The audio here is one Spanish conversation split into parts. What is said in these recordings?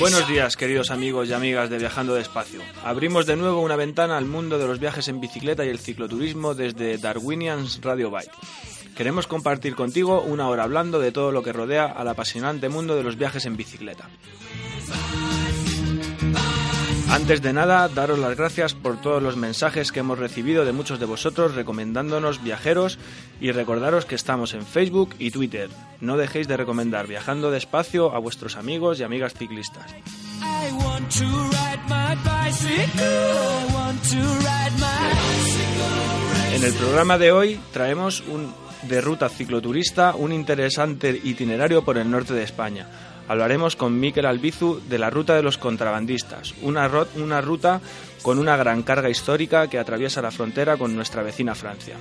Buenos días, queridos amigos y amigas de Viajando Despacio. Abrimos de nuevo una ventana al mundo de los viajes en bicicleta y el cicloturismo desde Darwinians Radio Bike. Queremos compartir contigo una hora hablando de todo lo que rodea al apasionante mundo de los viajes en bicicleta. Antes de nada, daros las gracias por todos los mensajes que hemos recibido de muchos de vosotros recomendándonos viajeros y recordaros que estamos en Facebook y Twitter. No dejéis de recomendar Viajando Despacio a vuestros amigos y amigas ciclistas. En el programa de hoy traemos un de ruta cicloturista, un interesante itinerario por el norte de España. Hablaremos con Miquel Albizu de la ruta de los contrabandistas, una, una ruta con una gran carga histórica que atraviesa la frontera con nuestra vecina Francia.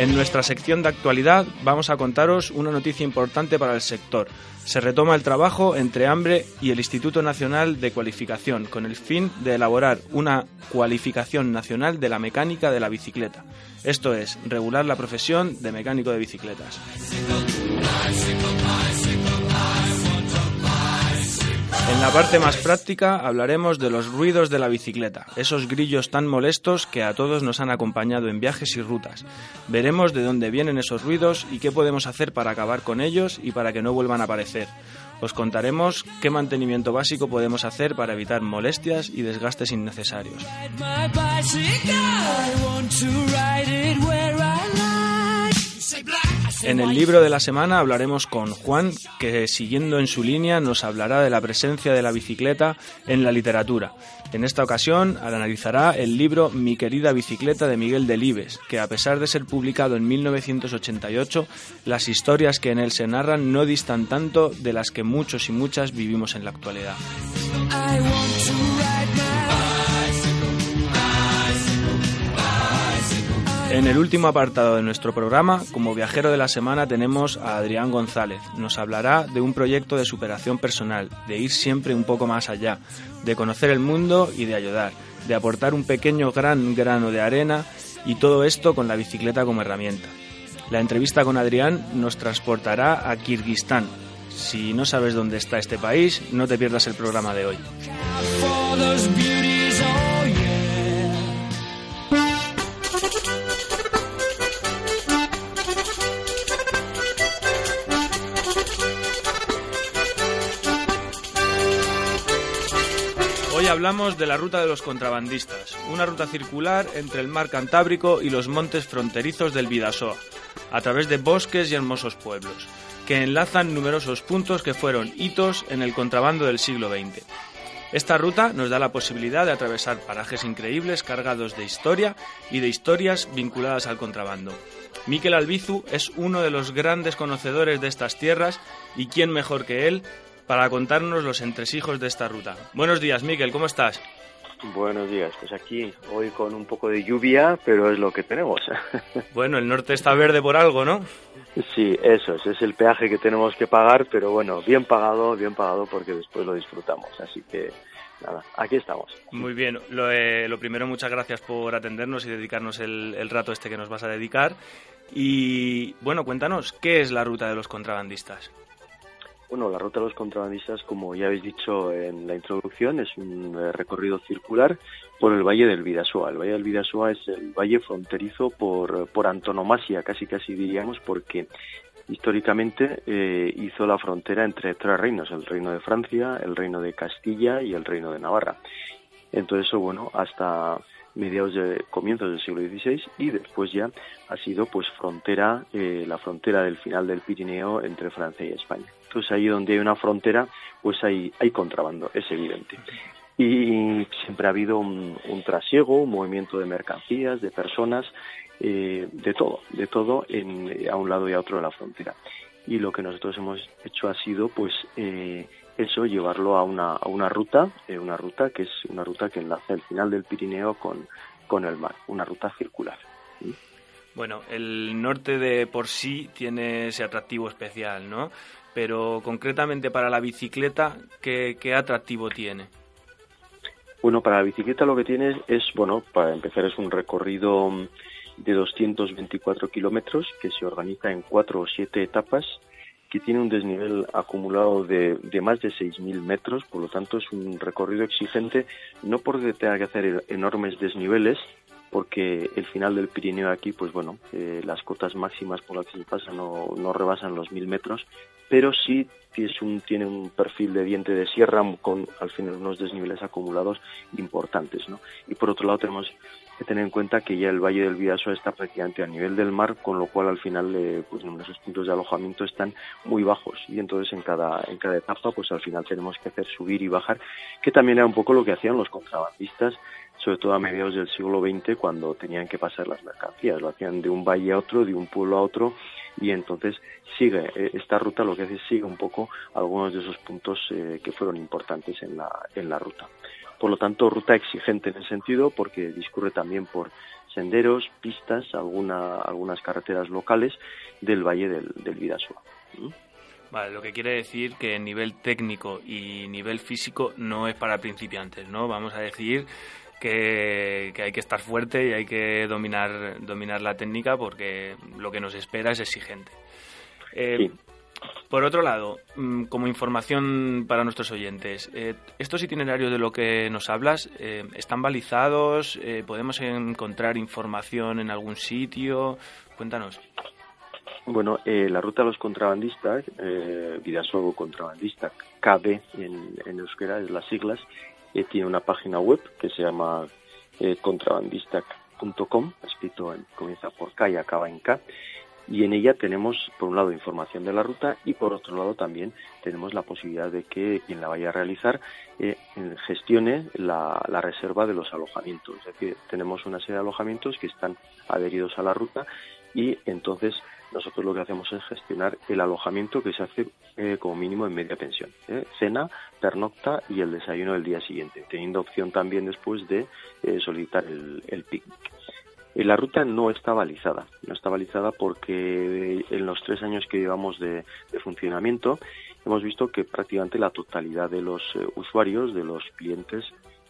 En nuestra sección de actualidad vamos a contaros una noticia importante para el sector. Se retoma el trabajo entre Hambre y el Instituto Nacional de Cualificación con el fin de elaborar una cualificación nacional de la mecánica de la bicicleta. Esto es, regular la profesión de mecánico de bicicletas. En la parte más práctica hablaremos de los ruidos de la bicicleta, esos grillos tan molestos que a todos nos han acompañado en viajes y rutas. Veremos de dónde vienen esos ruidos y qué podemos hacer para acabar con ellos y para que no vuelvan a aparecer. Os contaremos qué mantenimiento básico podemos hacer para evitar molestias y desgastes innecesarios. En el libro de la semana hablaremos con Juan, que siguiendo en su línea nos hablará de la presencia de la bicicleta en la literatura. En esta ocasión analizará el libro Mi querida bicicleta de Miguel Delibes, que a pesar de ser publicado en 1988, las historias que en él se narran no distan tanto de las que muchos y muchas vivimos en la actualidad. En el último apartado de nuestro programa, como viajero de la semana, tenemos a Adrián González. Nos hablará de un proyecto de superación personal, de ir siempre un poco más allá, de conocer el mundo y de ayudar, de aportar un pequeño gran grano de arena y todo esto con la bicicleta como herramienta. La entrevista con Adrián nos transportará a Kirguistán. Si no sabes dónde está este país, no te pierdas el programa de hoy. Hoy hablamos de la ruta de los contrabandistas, una ruta circular entre el mar Cantábrico y los montes fronterizos del Bidasoa, a través de bosques y hermosos pueblos, que enlazan numerosos puntos que fueron hitos en el contrabando del siglo XX. Esta ruta nos da la posibilidad de atravesar parajes increíbles cargados de historia y de historias vinculadas al contrabando. Miquel Albizu es uno de los grandes conocedores de estas tierras y quién mejor que él para contarnos los entresijos de esta ruta. Buenos días, Miquel, ¿cómo estás? Buenos días, pues aquí hoy con un poco de lluvia, pero es lo que tenemos. Bueno, el norte está verde por algo, ¿no? sí, eso es, es el peaje que tenemos que pagar, pero bueno, bien pagado, bien pagado porque después lo disfrutamos, así que nada, aquí estamos. Muy bien, lo, eh, lo primero, muchas gracias por atendernos y dedicarnos el, el rato este que nos vas a dedicar. Y bueno, cuéntanos, ¿qué es la ruta de los contrabandistas? Bueno, la ruta de los contrabandistas, como ya habéis dicho en la introducción, es un eh, recorrido circular por el Valle del Bidasoa. El Valle del Bidasoa es el valle fronterizo por, por antonomasia, casi casi diríamos, porque históricamente eh, hizo la frontera entre tres reinos, el reino de Francia, el reino de Castilla y el reino de Navarra. Entonces, bueno, hasta mediados de comienzos del siglo XVI y después ya ha sido pues frontera, eh, la frontera del final del Pirineo entre Francia y España. Entonces ahí donde hay una frontera pues hay, hay contrabando, es evidente. Y siempre ha habido un, trasiego, un movimiento de mercancías, de personas, eh, de todo, de todo en, a un lado y a otro de la frontera. Y lo que nosotros hemos hecho ha sido pues eh, eso llevarlo a una, a una ruta, eh, una ruta que es una ruta que enlaza el final del Pirineo con, con el mar, una ruta circular. Bueno, el norte de por sí tiene ese atractivo especial, ¿no? Pero concretamente para la bicicleta, ¿qué, qué atractivo tiene? Bueno, para la bicicleta lo que tiene es, bueno, para empezar es un recorrido de 224 kilómetros que se organiza en cuatro o siete etapas que tiene un desnivel acumulado de, de más de 6.000 metros, por lo tanto es un recorrido exigente, no porque tenga que hacer enormes desniveles, porque el final del Pirineo aquí, pues bueno, eh, las cotas máximas por las que se pasa no, no rebasan los 1.000 metros, pero sí es un, tiene un perfil de diente de sierra con al final unos desniveles acumulados importantes. ¿no? Y por otro lado tenemos que tener en cuenta que ya el Valle del Vidaso está prácticamente a nivel del mar, con lo cual al final eh, pues esos puntos de alojamiento están muy bajos y entonces en cada, en cada etapa pues al final tenemos que hacer subir y bajar, que también era un poco lo que hacían los contrabandistas sobre todo a mediados del siglo XX cuando tenían que pasar las mercancías, lo hacían de un valle a otro, de un pueblo a otro y entonces sigue eh, esta ruta lo que hace es sigue un poco algunos de esos puntos eh, que fueron importantes en la, en la ruta. Por lo tanto, ruta exigente en el sentido porque discurre también por senderos, pistas, alguna, algunas carreteras locales del Valle del, del Vidasoa. Vale, lo que quiere decir que nivel técnico y nivel físico no es para principiantes, ¿no? Vamos a decir que, hay que estar fuerte y hay que dominar, dominar la técnica porque lo que nos espera es exigente. Eh, por otro lado, mm, como información para nuestros oyentes, eh, ¿estos itinerarios de lo que nos hablas eh, están balizados? Eh, ¿Podemos encontrar información en algún sitio? Cuéntanos. Bueno, la ruta de los contrabandistas, eh, Vidasogo Contrabandista, KB en, en euskera, es las siglas, tiene una página web que se llama contrabandista.com, escrito en, comienza por K y acaba en K, y en ella tenemos por un lado información de la ruta y por otro lado también tenemos la posibilidad de que quien la vaya a realizar eh, gestione la, reserva de los alojamientos. Es decir, tenemos una serie de alojamientos que están adheridos a la ruta y entonces nosotros lo que hacemos es gestionar el alojamiento que se hace eh, como mínimo en media pensión. ¿eh? Cena, pernocta y el desayuno del día siguiente, teniendo opción también después de eh, solicitar el, el picnic. Eh, la ruta no está balizada, no está balizada porque en los tres años que llevamos de, funcionamiento hemos visto que prácticamente la totalidad de los eh, usuarios, de los clientes,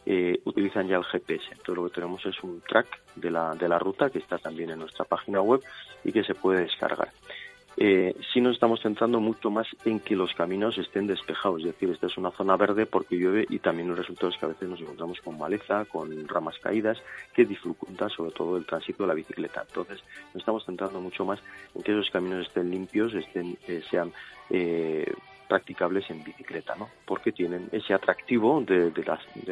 eh, utilizan ya el GPS. Entonces lo que tenemos es un track de la, de la ruta que está también en nuestra página web y que se puede descargar eh, sí nos estamos centrando mucho más en que los caminos estén despejados, es decir, esta es una zona verde porque llueve y también los resultados que a veces nos encontramos con maleza, con ramas caídas, que dificultan sobre todo el tránsito de la bicicleta. Entonces, nos estamos centrando mucho más en que esos caminos estén limpios, estén, eh, sean eh, practicables en bicicleta, ¿no? Porque tienen ese atractivo de,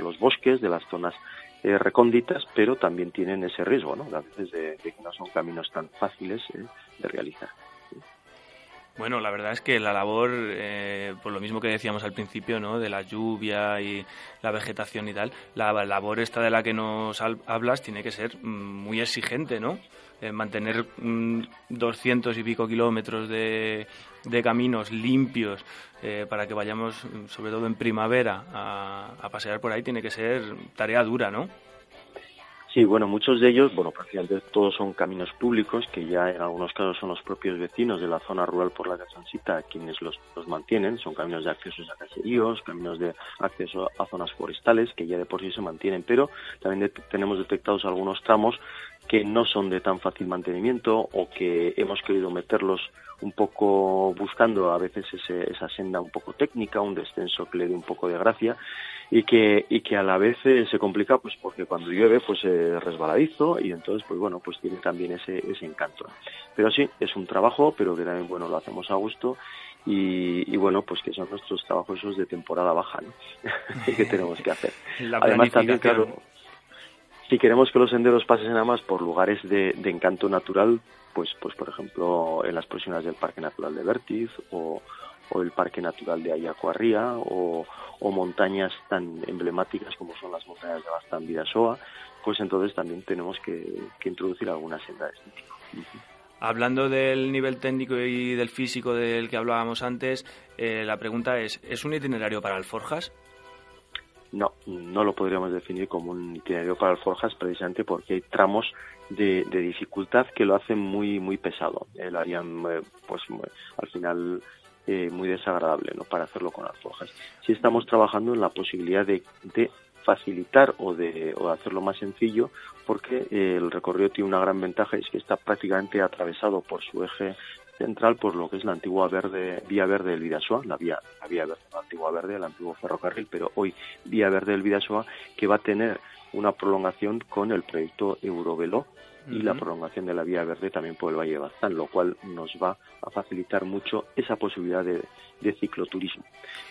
los bosques, de las zonas eh, recónditas, pero también tienen ese riesgo, ¿no? A veces de, de que no son caminos tan fáciles eh, de realizar. Bueno, la verdad es que la labor, eh, por lo mismo que decíamos al principio, ¿no? De la lluvia y la vegetación y tal, la labor esta de la que nos hablas tiene que ser mm, muy exigente, ¿no? Eh, mantener 200 mm, y pico kilómetros de, de caminos limpios eh, para que vayamos, mm, sobre todo en primavera, a, a pasear por ahí tiene que ser tarea dura, ¿no? Sí, bueno, muchos de ellos, bueno, prácticamente todos son caminos públicos que ya en algunos casos son los propios vecinos de la zona rural por la que quienes los, los mantienen. Son caminos de acceso a caseríos, caminos de acceso a zonas forestales que ya de por sí se mantienen, pero también tenemos detectados algunos tramos que no son de tan fácil mantenimiento o que hemos querido meterlos un poco buscando a veces ese, esa senda un poco técnica, un descenso que le dé un poco de gracia y que, y que a la vez eh, se complica pues porque cuando llueve pues es resbaladizo y entonces pues bueno pues tiene también ese, ese encanto. Pero sí, es un trabajo, pero que también bueno lo hacemos a gusto y, y, bueno, pues que son nuestros trabajos esos de temporada baja, ¿no? que tenemos que hacer. Además también, claro, si queremos que los senderos pasen nada más por lugares de, encanto natural, pues, pues por ejemplo en las próximas del Parque Natural de Vértiz o, el Parque Natural de Ayacuarría o, o, montañas tan emblemáticas como son las montañas de Bastán Vidasoa, pues entonces también tenemos que, que introducir alguna senda de este tipo. Hablando del nivel técnico y del físico del que hablábamos antes, eh, la pregunta es, ¿es un itinerario para alforjas? No, no lo podríamos definir como un itinerario para alforjas precisamente porque hay tramos de, dificultad que lo hacen muy muy pesado. Eh, lo harían eh, pues al final eh, muy desagradable ¿no? para hacerlo con alforjas. Si estamos trabajando en la posibilidad de, facilitar o de, o hacerlo más sencillo porque el recorrido tiene una gran ventaja es que está prácticamente atravesado por su eje central por lo que es la antigua verde, vía verde del Vidasoa, la vía, la vía verde, la antigua verde, el antiguo ferrocarril, pero hoy vía verde del Vidasoa, que va a tener una prolongación con el proyecto Eurovelo y la prolongación de la vía verde también por el Valle de Bazán, lo cual nos va a facilitar mucho esa posibilidad de, cicloturismo.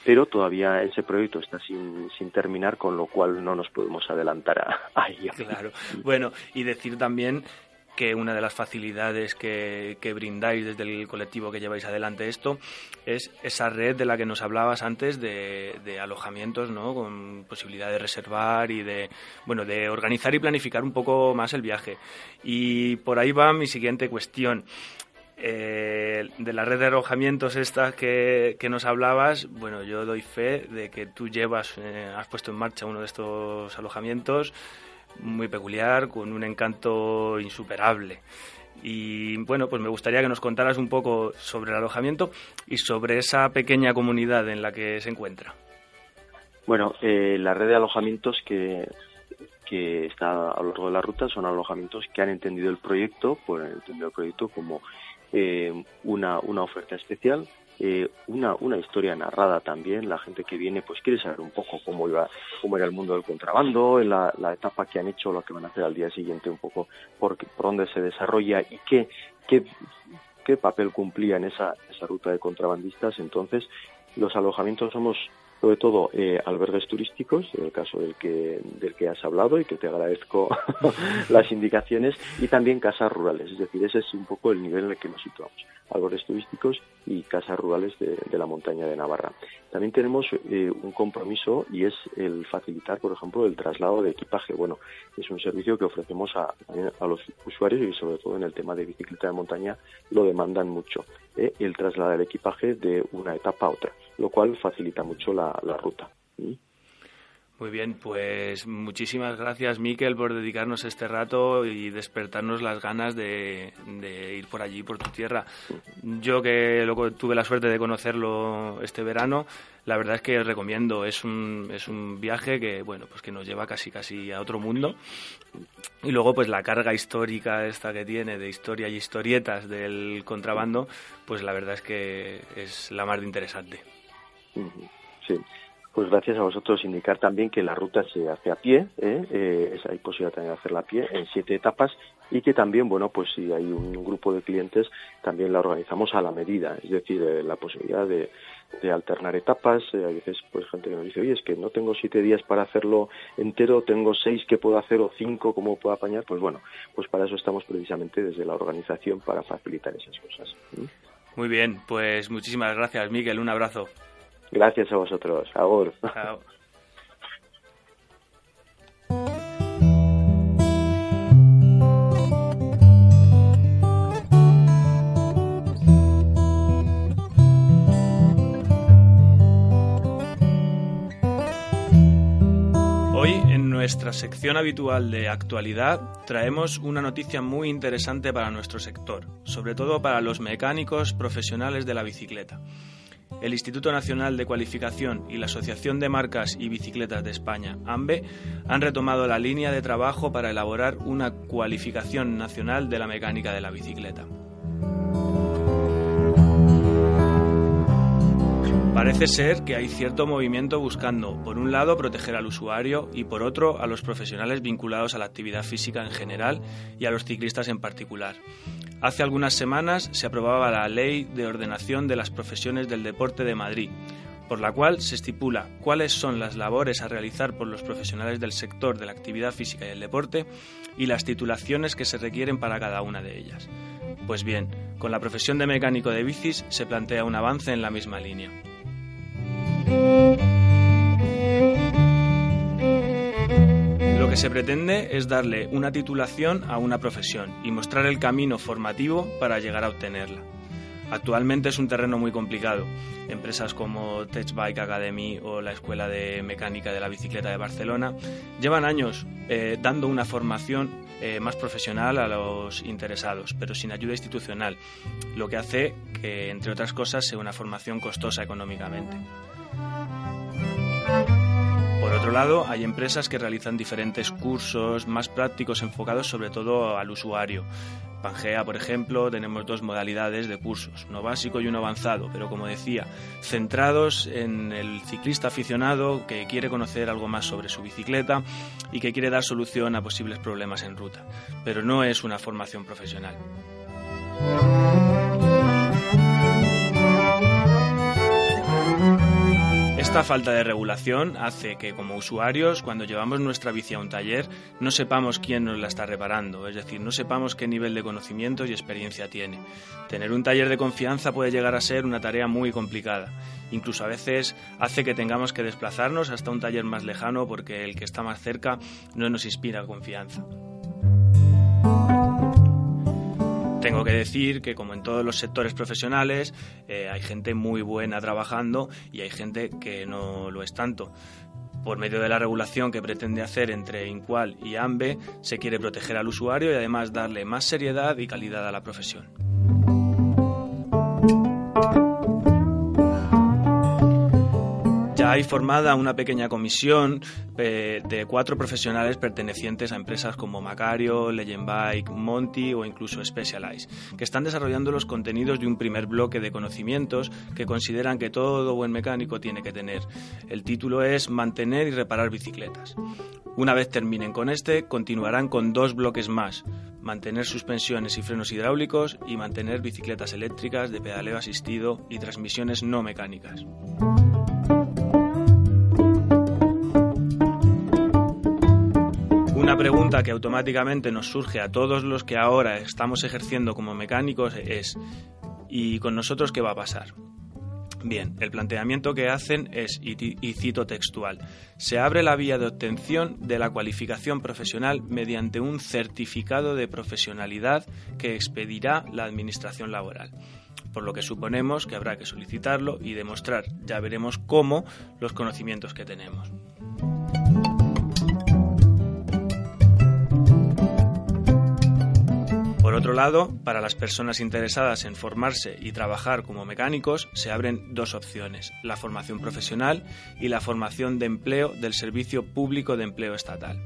Pero todavía ese proyecto está sin, sin, terminar, con lo cual no nos podemos adelantar a, a ello. Claro. Bueno, y decir también que una de las facilidades que, brindáis desde el colectivo que lleváis adelante esto es esa red de la que nos hablabas antes de, alojamientos, ¿no? Con posibilidad de reservar y de, bueno, de organizar y planificar un poco más el viaje. Y por ahí va mi siguiente cuestión. Eh, de la red de alojamientos esta que, nos hablabas, bueno, yo doy fe de que tú llevas, eh, has puesto en marcha uno de estos alojamientos muy peculiar, con un encanto insuperable. Y bueno, pues me gustaría que nos contaras un poco sobre el alojamiento y sobre esa pequeña comunidad en la que se encuentra. Bueno, eh, la red de alojamientos que, que está a lo largo de la ruta son alojamientos que han entendido el proyecto, pues han entendido el proyecto como eh, una, una oferta especial eh, una, una historia narrada también. La gente que viene pues quiere saber un poco cómo iba, cómo era el mundo del contrabando, en la, etapa que han hecho, lo que van a hacer al día siguiente, un poco por, por dónde se desarrolla y qué, qué, qué papel cumplía en esa, esa ruta de contrabandistas. Entonces, los alojamientos somos sobre todo eh, albergues turísticos, en el caso del que, del que has hablado y que te agradezco las indicaciones, y también casas rurales, es decir, ese es un poco el nivel en el que nos situamos, albergues turísticos y casas rurales de, la montaña de Navarra. También tenemos eh, un compromiso y es el facilitar, por ejemplo, el traslado de equipaje. Bueno, es un servicio que ofrecemos a, a los usuarios y sobre todo en el tema de bicicleta de montaña lo demandan mucho, eh, el trasladar el equipaje de una etapa a otra lo cual facilita mucho la, ruta. Muy bien, pues muchísimas gracias, Miquel, por dedicarnos este rato y despertarnos las ganas de, ir por allí, por tu tierra. Yo que tuve la suerte de conocerlo este verano, la verdad es que recomiendo. Es un, es un viaje que, bueno, pues que nos lleva casi casi a otro mundo. Y luego, pues la carga histórica esta que tiene de historia y historietas del contrabando, pues la verdad es que es la más de interesante. Sí. Pues gracias a vosotros indicar también que la ruta se hace a pie, ¿eh? Eh, hay posibilidad también de hacerla a pie en siete etapas y que también, bueno, pues si hay un grupo de clientes, también la organizamos a la medida, es decir, eh, la posibilidad de, alternar etapas. hay veces, pues gente que nos dice, oye, es que no tengo siete días para hacerlo entero, tengo seis que puedo hacer o cinco, ¿cómo puedo apañar? Pues bueno, pues para eso estamos precisamente desde la organización para facilitar esas cosas. Muy bien, pues muchísimas gracias, Miguel, un abrazo. Gracias a vosotros. Agur. Hoy, en nuestra sección habitual de actualidad, traemos una noticia muy interesante para nuestro sector, sobre todo para los mecánicos profesionales de la bicicleta el Instituto Nacional de Cualificación y la Asociación de Marcas y Bicicletas de España, AMBE, han retomado la línea de trabajo para elaborar una cualificación nacional de la mecánica de la bicicleta. Parece ser que hay cierto movimiento buscando, por un lado, proteger al usuario y, por otro, a los profesionales vinculados a la actividad física en general y a los ciclistas en particular. Hace algunas semanas se aprobaba la Ley de Ordenación de las Profesiones del Deporte de Madrid, por la cual se estipula cuáles son las labores a realizar por los profesionales del sector de la actividad física y el deporte y las titulaciones que se requieren para cada una de ellas. Pues bien, con la profesión de mecánico de bicis se plantea un avance en la misma línea. Que se pretende es darle una titulación a una profesión y mostrar el camino formativo para llegar a obtenerla. Actualmente es un terreno muy complicado. Empresas como Tech Bike Academy o la Escuela de Mecánica de la Bicicleta de Barcelona llevan años eh, dando una formación eh, más profesional a los interesados, pero sin ayuda institucional, lo que hace que, entre otras cosas, sea una formación costosa económicamente. Por otro lado, hay empresas que realizan diferentes cursos más prácticos enfocados sobre todo al usuario. Pangea, por ejemplo, tenemos dos modalidades de cursos, uno básico y uno avanzado, pero como decía, centrados en el ciclista aficionado que quiere conocer algo más sobre su bicicleta y que quiere dar solución a posibles problemas en ruta, pero no es una formación profesional. Esta falta de regulación hace que como usuarios, cuando llevamos nuestra bici a un taller, no sepamos quién nos la está reparando, es decir, no sepamos qué nivel de conocimientos y experiencia tiene. Tener un taller de confianza puede llegar a ser una tarea muy complicada. Incluso a veces hace que tengamos que desplazarnos hasta un taller más lejano porque el que está más cerca no nos inspira confianza. Tengo que decir que como en todos los sectores profesionales eh, hay gente muy buena trabajando y hay gente que no lo es tanto. Por medio de la regulación que pretende hacer entre INCUAL y AMBE, se quiere proteger al usuario y además darle más seriedad y calidad a la profesión. Hay formada una pequeña comisión eh, de cuatro profesionales pertenecientes a empresas como Macario, Legend Bike, Monty o incluso Specialized, que están desarrollando los contenidos de un primer bloque de conocimientos que consideran que todo buen mecánico tiene que tener. El título es Mantener y reparar bicicletas. Una vez terminen con este, continuarán con dos bloques más, mantener suspensiones y frenos hidráulicos y mantener bicicletas eléctricas de pedaleo asistido y transmisiones no mecánicas. Una pregunta que automáticamente nos surge a todos los que ahora estamos ejerciendo como mecánicos es ¿y con nosotros qué va a pasar? Bien, el planteamiento que hacen es, y cito textual, se abre la vía de obtención de la cualificación profesional mediante un certificado de profesionalidad que expedirá la Administración Laboral por lo que suponemos que habrá que solicitarlo y demostrar, ya veremos cómo, los conocimientos que tenemos. Por otro lado, para las personas interesadas en formarse y trabajar como mecánicos, se abren dos opciones, la formación profesional y la formación de empleo del Servicio Público de Empleo Estatal.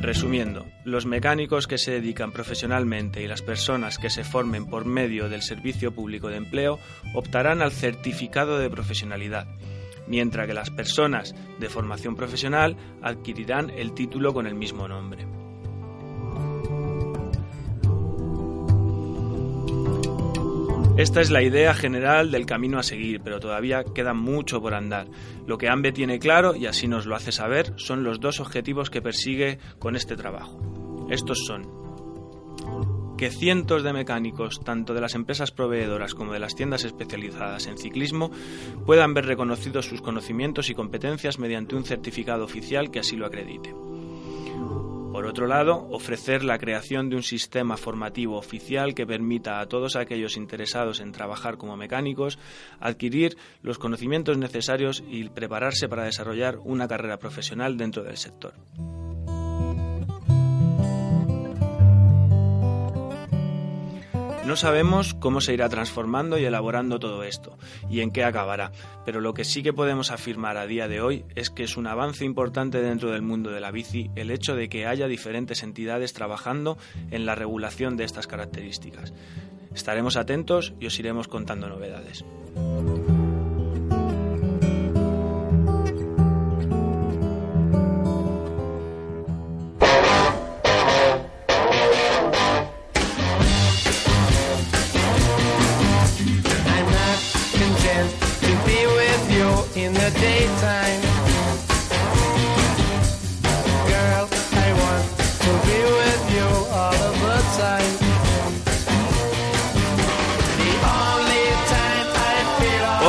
Resumiendo, los mecánicos que se dedican profesionalmente y las personas que se formen por medio del Servicio Público de Empleo optarán al certificado de profesionalidad, mientras que las personas de formación profesional adquirirán el título con el mismo nombre. Esta es la idea general del camino a seguir, pero todavía queda mucho por andar. Lo que AMBE tiene claro, y así nos lo hace saber, son los dos objetivos que persigue con este trabajo. Estos son que cientos de mecánicos, tanto de las empresas proveedoras como de las tiendas especializadas en ciclismo, puedan ver reconocidos sus conocimientos y competencias mediante un certificado oficial que así lo acredite. Por otro lado, ofrecer la creación de un sistema formativo oficial que permita a todos aquellos interesados en trabajar como mecánicos adquirir los conocimientos necesarios y prepararse para desarrollar una carrera profesional dentro del sector. No sabemos cómo se irá transformando y elaborando todo esto y en qué acabará, pero lo que sí que podemos afirmar a día de hoy es que es un avance importante dentro del mundo de la bici el hecho de que haya diferentes entidades trabajando en la regulación de estas características. Estaremos atentos y os iremos contando novedades.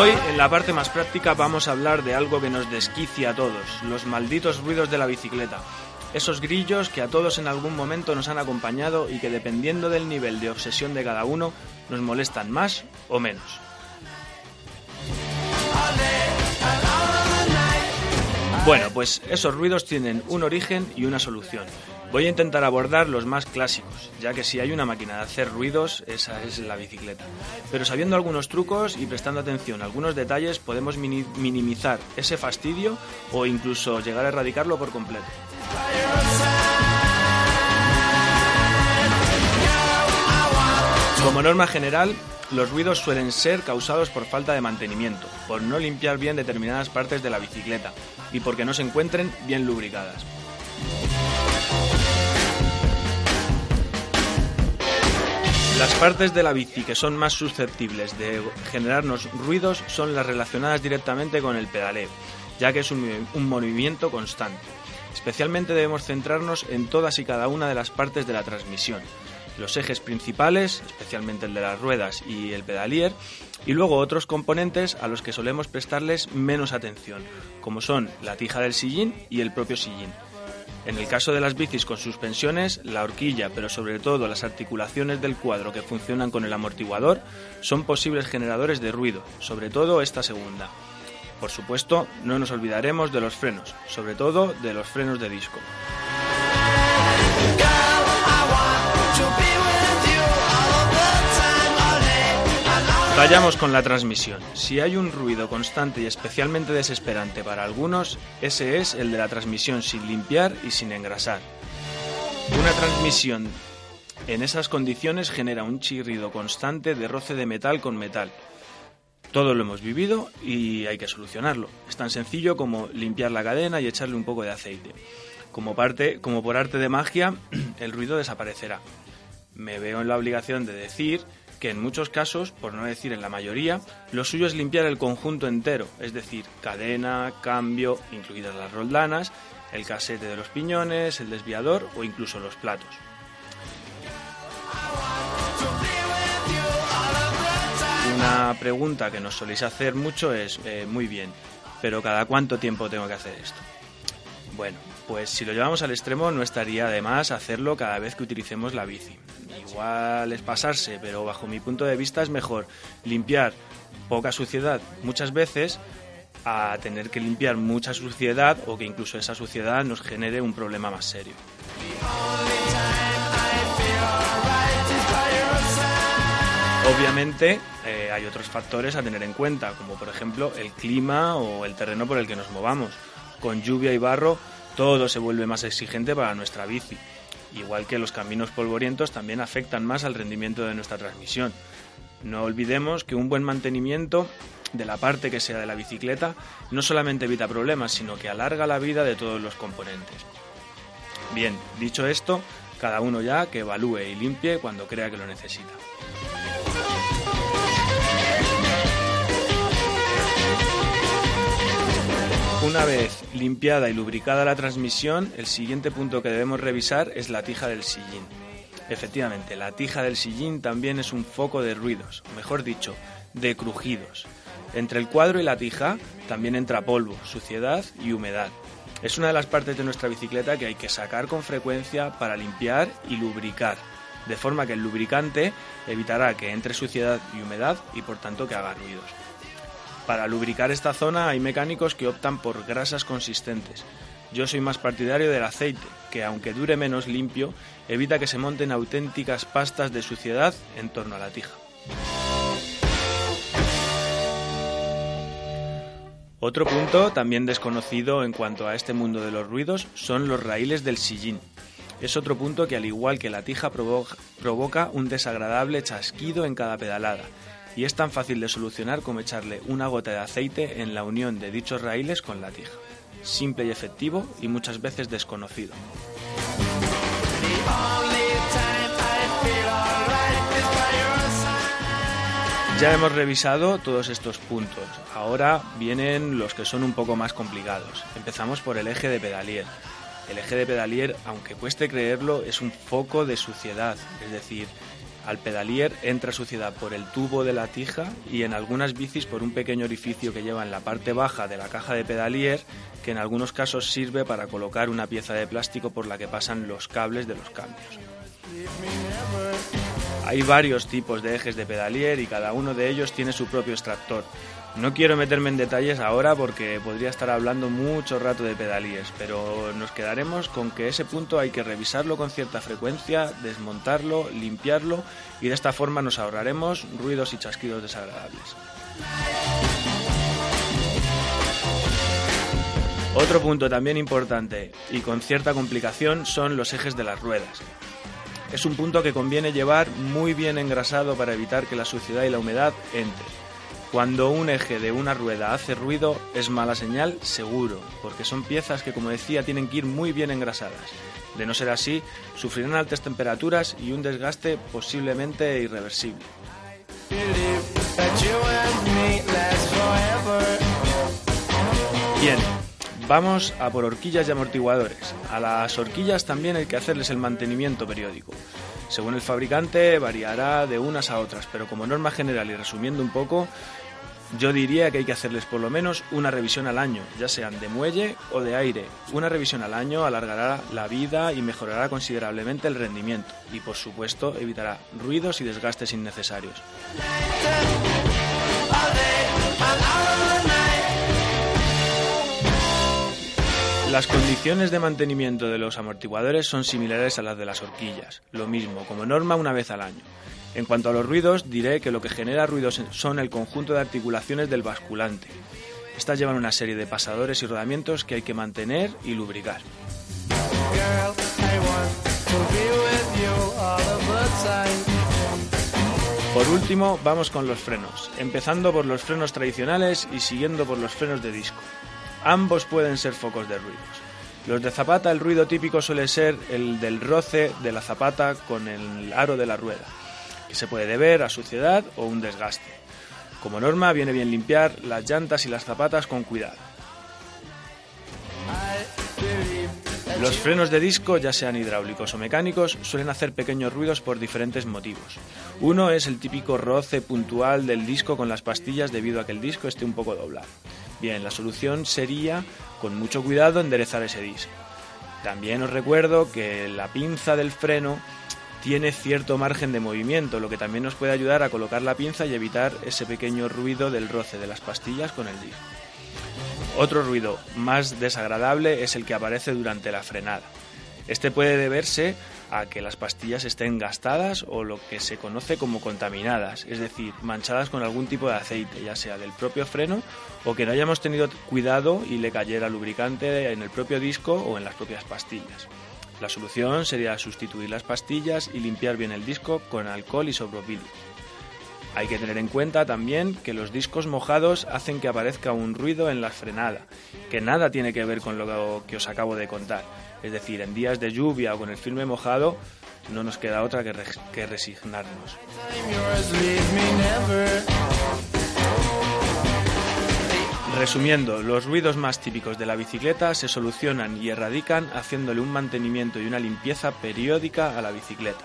Hoy en la parte más práctica vamos a hablar de algo que nos desquicia a todos, los malditos ruidos de la bicicleta. Esos grillos que a todos en algún momento nos han acompañado y que dependiendo del nivel de obsesión de cada uno nos molestan más o menos. Bueno, pues esos ruidos tienen un origen y una solución. Voy a intentar abordar los más clásicos, ya que si hay una máquina de hacer ruidos, esa es la bicicleta. Pero sabiendo algunos trucos y prestando atención a algunos detalles, podemos minimizar ese fastidio o incluso llegar a erradicarlo por completo. Como norma general, los ruidos suelen ser causados por falta de mantenimiento, por no limpiar bien determinadas partes de la bicicleta y porque no se encuentren bien lubricadas. Las partes de la bici que son más susceptibles de generarnos ruidos son las relacionadas directamente con el pedaleo, ya que es un, movimiento constante. Especialmente debemos centrarnos en todas y cada una de las partes de la transmisión, los ejes principales, especialmente el de las ruedas y el pedalier, y luego otros componentes a los que solemos prestarles menos atención, como son la tija del sillín y el propio sillín. En el caso de las bicis con suspensiones, la horquilla, pero sobre todo las articulaciones del cuadro que funcionan con el amortiguador, son posibles generadores de ruido, sobre todo esta segunda. Por supuesto, no nos olvidaremos de los frenos, sobre todo de los frenos de disco. Vayamos con la transmisión. Si hay un ruido constante y especialmente desesperante para algunos, ese es el de la transmisión sin limpiar y sin engrasar. Una transmisión en esas condiciones genera un chirrido constante de roce de metal con metal. Todo lo hemos vivido y hay que solucionarlo. Es tan sencillo como limpiar la cadena y echarle un poco de aceite. Como parte, como por arte de magia, el ruido desaparecerá. Me veo en la obligación de decir que en muchos casos, por no decir en la mayoría, lo suyo es limpiar el conjunto entero, es decir, cadena, cambio, incluidas las roldanas, el casete de los piñones, el desviador o incluso los platos. Una pregunta que nos soléis hacer mucho es, eh, muy bien, pero ¿cada cuánto tiempo tengo que hacer esto? Bueno, pues si lo llevamos al extremo no estaría de más hacerlo cada vez que utilicemos la bici. Igual es pasarse, pero bajo mi punto de vista es mejor limpiar poca suciedad muchas veces a tener que limpiar mucha suciedad o que incluso esa suciedad nos genere un problema más serio. Obviamente eh, hay otros factores a tener en cuenta, como por ejemplo el clima o el terreno por el que nos movamos. Con lluvia y barro todo se vuelve más exigente para nuestra bici. Igual que los caminos polvorientos también afectan más al rendimiento de nuestra transmisión. No olvidemos que un buen mantenimiento de la parte que sea de la bicicleta no solamente evita problemas, sino que alarga la vida de todos los componentes. Bien, dicho esto, cada uno ya que evalúe y limpie cuando crea que lo necesita. Una vez limpiada y lubricada la transmisión, el siguiente punto que debemos revisar es la tija del sillín. Efectivamente, la tija del sillín también es un foco de ruidos, mejor dicho, de crujidos. Entre el cuadro y la tija también entra polvo, suciedad y humedad. Es una de las partes de nuestra bicicleta que hay que sacar con frecuencia para limpiar y lubricar, de forma que el lubricante evitará que entre suciedad y humedad y por tanto que haga ruidos. Para lubricar esta zona hay mecánicos que optan por grasas consistentes. Yo soy más partidario del aceite, que aunque dure menos limpio, evita que se monten auténticas pastas de suciedad en torno a la tija. Otro punto, también desconocido en cuanto a este mundo de los ruidos, son los raíles del sillín. Es otro punto que al igual que la tija provoca un desagradable chasquido en cada pedalada y es tan fácil de solucionar como echarle una gota de aceite en la unión de dichos raíles con la tija. Simple y efectivo y muchas veces desconocido. Ya hemos revisado todos estos puntos. Ahora vienen los que son un poco más complicados. Empezamos por el eje de pedalier. El eje de pedalier, aunque cueste creerlo, es un foco de suciedad, es decir, Al pedalier entra suciedad por el tubo de la tija y en algunas bicis por un pequeño orificio que lleva en la parte baja de la caja de pedalier que en algunos casos sirve para colocar una pieza de plástico por la que pasan los cables de los cambios. Hay varios tipos de ejes de pedalier y cada uno de ellos tiene su propio extractor. No quiero meterme en detalles ahora porque podría estar hablando mucho rato de pedaliers, pero nos quedaremos con que ese punto hay que revisarlo con cierta frecuencia, desmontarlo, limpiarlo y de esta forma nos ahorraremos ruidos y chasquidos desagradables. Otro punto también importante y con cierta complicación son los ejes de las ruedas. Es un punto que conviene llevar muy bien engrasado para evitar que la suciedad y la humedad entren. Cuando un eje de una rueda hace ruido es mala señal seguro, porque son piezas que como decía tienen que ir muy bien engrasadas. De no ser así, sufrirán altas temperaturas y un desgaste posiblemente irreversible. Bien, Vamos a por horquillas y amortiguadores. A las horquillas también hay que hacerles el mantenimiento periódico. Según el fabricante variará de unas a otras, pero como norma general y resumiendo un poco, yo diría que hay que hacerles por lo menos una revisión al año, ya sean de muelle o de aire. Una revisión al año alargará la vida y mejorará considerablemente el rendimiento y por supuesto evitará ruidos y desgastes innecesarios. Las condiciones de mantenimiento de los amortiguadores son similares a las de las horquillas, lo mismo, como norma una vez al año. En cuanto a los ruidos, diré que lo que genera ruidos son el conjunto de articulaciones del basculante. Estas llevan una serie de pasadores y rodamientos que hay que mantener y lubricar. Por último, vamos con los frenos, empezando por los frenos tradicionales y siguiendo por los frenos de disco. Ambos pueden ser focos de ruidos. Los de zapata el ruido típico suele ser el del roce de la zapata con el aro de la rueda, se puede deber a suciedad o un desgaste. Como norma viene bien limpiar las llantas y las zapatas con cuidado. Los frenos de disco, ya sean hidráulicos o mecánicos, suelen hacer pequeños ruidos por diferentes motivos. Uno es el típico roce puntual del disco con las pastillas debido a que el disco esté un poco doblado. Bien, la solución sería, con mucho cuidado, enderezar ese disco. También os recuerdo que la pinza del freno tiene cierto margen de movimiento, lo que también nos puede ayudar a colocar la pinza y evitar ese pequeño ruido del roce de las pastillas con el disco. Otro ruido más desagradable es el que aparece durante la frenada. Este puede deberse a que las pastillas estén gastadas o lo que se conoce como contaminadas, es decir, manchadas con algún tipo de aceite, ya sea del propio freno o que no hayamos tenido cuidado y le cayera lubricante en el propio disco o en las propias pastillas. La solución sería sustituir las pastillas y limpiar bien el disco con alcohol isopropílico. Hay que tener en cuenta también que los discos mojados hacen que aparezca un ruido en la frenada, que nada tiene que ver con lo que os acabo de contar. Es decir, en días de lluvia o con el firme mojado no nos queda otra que resignarnos. Resumiendo, los ruidos más típicos de la bicicleta se solucionan y erradican haciéndole un mantenimiento y una limpieza periódica a la bicicleta.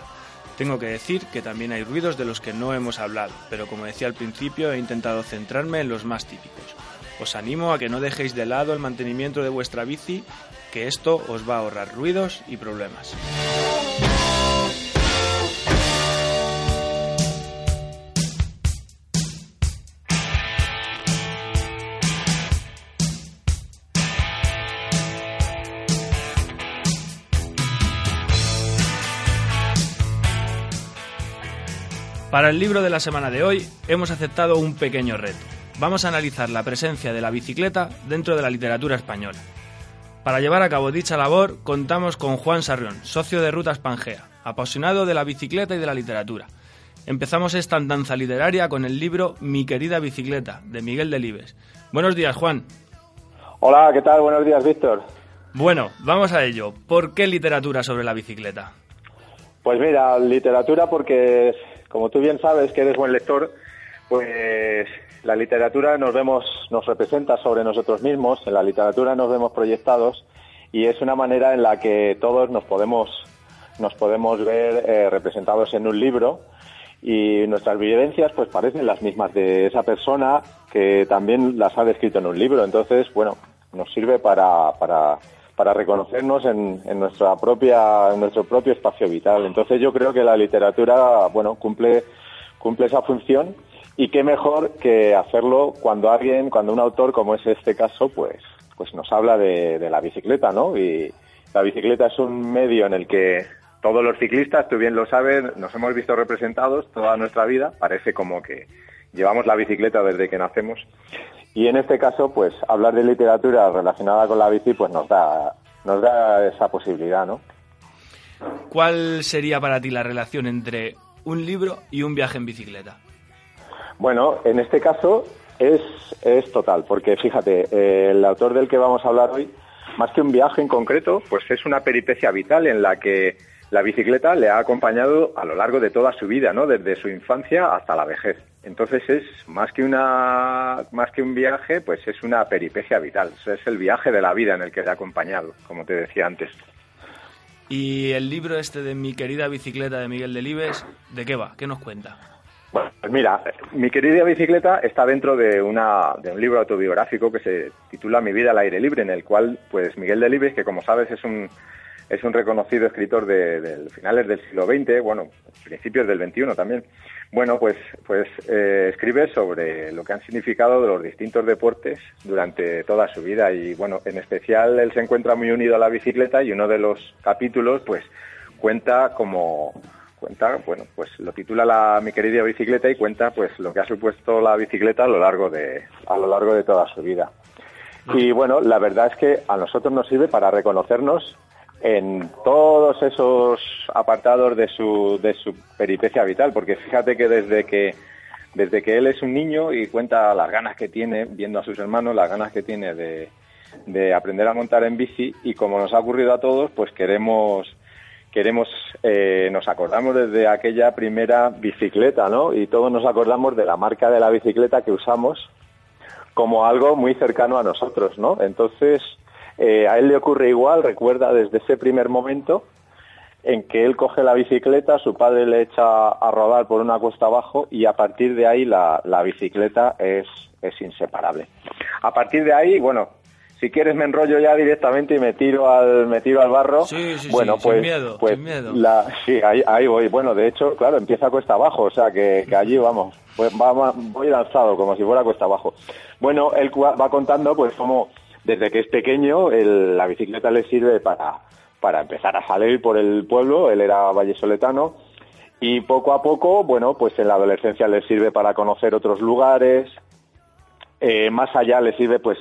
Tengo que decir que también hay ruidos de los que no hemos hablado, pero como decía al principio he intentado centrarme en los más típicos. Os animo a que no dejéis de lado el mantenimiento de vuestra bici, que esto os va a ahorrar ruidos y problemas. Para el libro de la semana de hoy hemos aceptado un pequeño reto. Vamos a analizar la presencia de la bicicleta dentro de la literatura española. Para llevar a cabo dicha labor contamos con Juan Sarrión, socio de Rutas Pangea, apasionado de la bicicleta y de la literatura. Empezamos esta andanza literaria con el libro Mi querida bicicleta, de Miguel Delibes. Buenos días, Juan. Hola, ¿qué tal? Buenos días, Víctor. Bueno, vamos a ello. ¿Por qué literatura sobre la bicicleta? Pues mira, literatura porque como tú bien sabes que eres buen lector, pues la literatura nos vemos, nos representa sobre nosotros mismos, en la literatura nos vemos proyectados y es una manera en la que todos nos podemos nos podemos ver eh, representados en un libro y nuestras vivencias pues parecen las mismas de esa persona que también las ha descrito en un libro. Entonces, bueno, nos sirve para, para, para reconocernos en, en, propia, nuestro propio espacio vital. Entonces yo creo que la literatura, bueno, cumple, cumple esa función y qué mejor que hacerlo cuando alguien, cuando un autor como es este caso, pues, pues nos habla de, de la bicicleta, ¿no? Y la bicicleta es un medio en el que todos los ciclistas, tú bien lo sabes, nos hemos visto representados toda nuestra vida. Parece como que llevamos la bicicleta desde que nacemos. Y en este caso, pues hablar de literatura relacionada con la bici, pues nos da, nos da esa posibilidad, ¿no? ¿Cuál sería para ti la relación entre un libro y un viaje en bicicleta? Bueno, en este caso es, es total, porque fíjate, eh, el autor del que vamos a hablar hoy, más que un viaje en concreto, pues es una peripecia vital en la que la bicicleta le ha acompañado a lo largo de toda su vida, ¿no? Desde su infancia hasta la vejez. Entonces es más que una más que un viaje, pues es una peripecia vital. es el viaje de la vida en el que le ha acompañado, como te decía antes. Y el libro este de mi querida bicicleta de Miguel Delibes, ¿de qué va? ¿Qué nos cuenta? Bueno, pues mira, mi querida bicicleta está dentro de, una, de un libro autobiográfico que se titula Mi vida al aire libre, en el cual, pues Miguel Delibes, que como sabes es un es un reconocido escritor de, finales del siglo XX, bueno, principios del XXI también. Bueno, pues, pues eh, escribe sobre lo que han significado de los distintos deportes durante toda su vida y bueno, en especial él se encuentra muy unido a la bicicleta y uno de los capítulos pues cuenta como cuenta, bueno, pues lo titula la mi querida bicicleta y cuenta pues lo que ha supuesto la bicicleta a lo largo de a lo largo de toda su vida. Y bueno, la verdad es que a nosotros nos sirve para reconocernos en todos esos apartados de su, de su peripecia vital, porque fíjate que desde que desde que él es un niño y cuenta las ganas que tiene, viendo a sus hermanos, las ganas que tiene de, de aprender a montar en bici y como nos ha ocurrido a todos, pues queremos queremos eh, nos acordamos desde aquella primera bicicleta, ¿no? Y todos nos acordamos de la marca de la bicicleta que usamos como algo muy cercano a nosotros, ¿no? Entonces eh, a él le ocurre igual, recuerda desde ese primer momento en que él coge la bicicleta, su padre le echa a rodar por una cuesta abajo y a partir de ahí la, bicicleta es, es inseparable. A partir de ahí, bueno, si quieres me enrollo ya directamente y me tiro al me tiro al barro. Sí, sí, bueno, sí, pues, sin miedo, pues sin miedo. La, sí, ahí, ahí voy. Bueno, de hecho, claro, empieza cuesta abajo, o sea que, que allí vamos, pues va, voy lanzado como si fuera cuesta abajo. Bueno, él va contando pues cómo desde que es pequeño la bicicleta le sirve para, para empezar a salir por el pueblo, él era vallesoletano, y poco a poco, bueno, pues en la adolescencia le sirve para conocer otros lugares, eh, más allá le sirve pues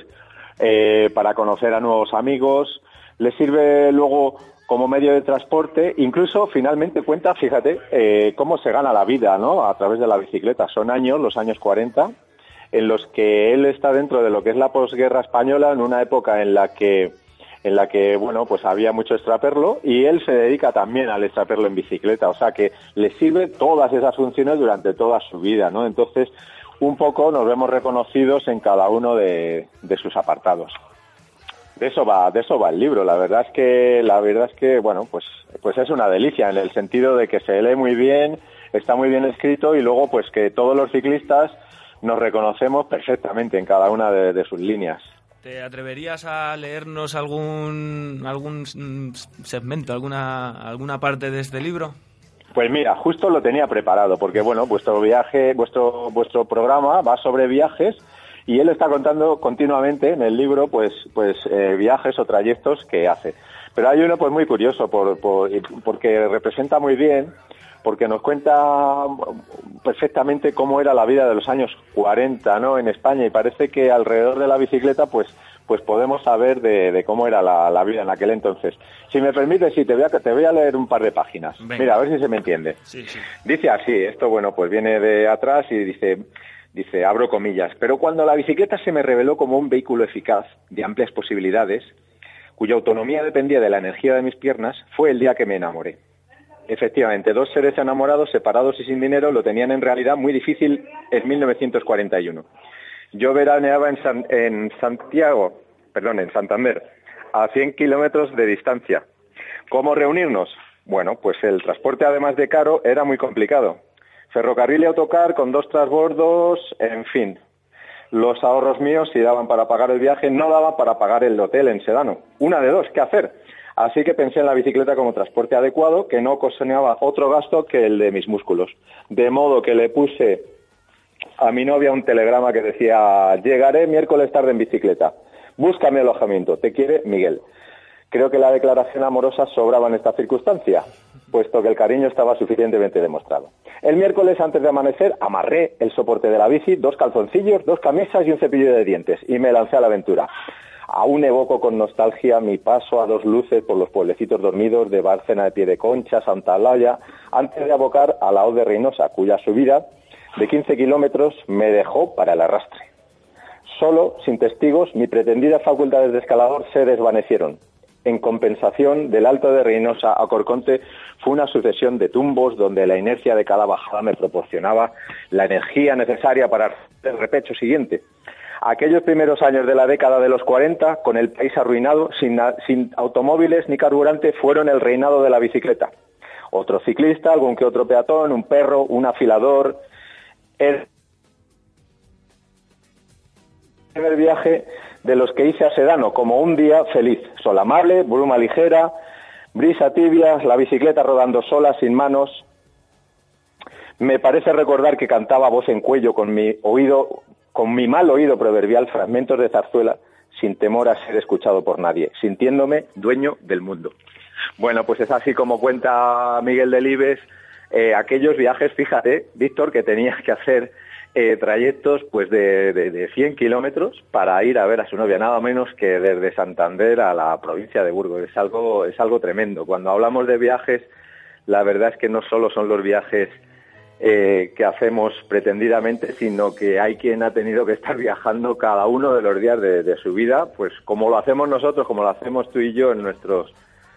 eh, para conocer a nuevos amigos, le sirve luego como medio de transporte, incluso finalmente cuenta, fíjate, eh, cómo se gana la vida, ¿no? A través de la bicicleta. Son años, los años 40, en los que él está dentro de lo que es la posguerra española, en una época en la que en la que bueno pues había mucho extraperlo y él se dedica también al extraperlo en bicicleta, o sea que le sirve todas esas funciones durante toda su vida, ¿no? Entonces un poco nos vemos reconocidos en cada uno de, de sus apartados. De eso va, de eso va el libro. La verdad es que, la verdad es que, bueno, pues, pues es una delicia en el sentido de que se lee muy bien, está muy bien escrito y luego, pues que todos los ciclistas nos reconocemos perfectamente en cada una de, sus líneas. ¿Te atreverías a leernos algún, algún segmento, alguna, alguna parte de este libro? Pues mira, justo lo tenía preparado, porque bueno, vuestro viaje, vuestro, vuestro programa va sobre viajes y él está contando continuamente en el libro, pues, pues eh, viajes o trayectos que hace. Pero hay uno pues muy curioso, por, porque representa muy bien porque nos cuenta perfectamente cómo era la vida de los años 40 ¿no? en España y parece que alrededor de la bicicleta pues pues podemos saber de, cómo era la, vida en aquel entonces. Si me permites, sí, te voy a, te voy a leer un par de páginas. Mira, a ver si se me entiende. Dice así, esto bueno, pues viene de atrás y dice, dice, abro comillas, pero cuando la bicicleta se me reveló como un vehículo eficaz, de amplias posibilidades, cuya autonomía dependía de la energía de mis piernas, fue el día que me enamoré. Efectivamente, dos seres enamorados, separados y sin dinero, lo tenían en realidad muy difícil en 1941. Yo veraneaba en, en Santiago, perdón, en Santander, a 100 kilómetros de distancia. ¿Cómo reunirnos? Bueno, pues el transporte, además de caro, era muy complicado. Ferrocarril y autocar con dos transbordos, en fin. Los ahorros míos, si daban para pagar el viaje, no daban para pagar el hotel en Sedano. Una de dos, ¿qué hacer? Así que pensé en la bicicleta como transporte adecuado, que no ocasionaba otro gasto que el de mis músculos. De modo que le puse a mi novia un telegrama que decía, llegaré miércoles tarde en bicicleta. Búscame alojamiento. Te quiere Miguel. Creo que la declaración amorosa sobraba en esta circunstancia, puesto que el cariño estaba suficientemente demostrado. El miércoles antes de amanecer amarré el soporte de la bici, dos calzoncillos, dos camisas y un cepillo de dientes y me lancé a la aventura. Aún evoco con nostalgia mi paso a dos luces por los pueblecitos dormidos de Bárcena de Pie de Concha, Santa Alaya, antes de abocar a la O de Reynosa, cuya subida de 15 kilómetros me dejó para el arrastre. Solo, sin testigos, mi pretendida facultades de escalador se desvanecieron. En compensación, del Alto de Reynosa a Corconte fue una sucesión de tumbos donde la inercia de cada bajada me proporcionaba la energía necesaria para el repecho siguiente. Aquellos primeros años de la década de los 40, con el país arruinado, sin, automóviles ni carburante, fueron el reinado de la bicicleta. Otro ciclista, algún que otro peatón, un perro, un afilador. El primer viaje de los que hice a Sedano, como un día feliz. Sol amable, bruma ligera, brisa tibia, la bicicleta rodando sola, sin manos. Me parece recordar que cantaba voz en cuello con mi oído con mi mal oído proverbial fragmentos de zarzuela sin temor a ser escuchado por nadie, sintiéndome dueño del mundo. Bueno, pues es así como cuenta Miguel Delibes eh, aquellos viajes, fíjate, Víctor, que tenías que hacer eh, trayectos pues de, de, de 100 kilómetros para ir a ver a su novia, nada menos que desde Santander a la provincia de Burgos. Es algo, es algo tremendo. Cuando hablamos de viajes, la verdad es que no solo son los viajes eh, que hacemos pretendidamente, sino que hay quien ha tenido que estar viajando cada uno de los días de, su vida, pues como lo hacemos nosotros, como lo hacemos tú y yo en nuestros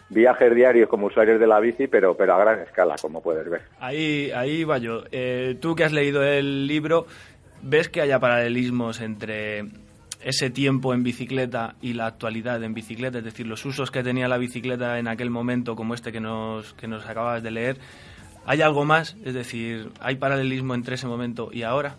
viajes diarios como usuarios de la bici, pero, pero a gran escala, como puedes ver. Ahí, ahí va yo. Eh, tú que has leído el libro, ¿ves que haya paralelismos entre ese tiempo en bicicleta y la actualidad en bicicleta? Es decir, los usos que tenía la bicicleta en aquel momento, como este que nos, que nos acabas de leer, ¿Hay algo más? Es decir, ¿hay paralelismo entre ese momento y ahora?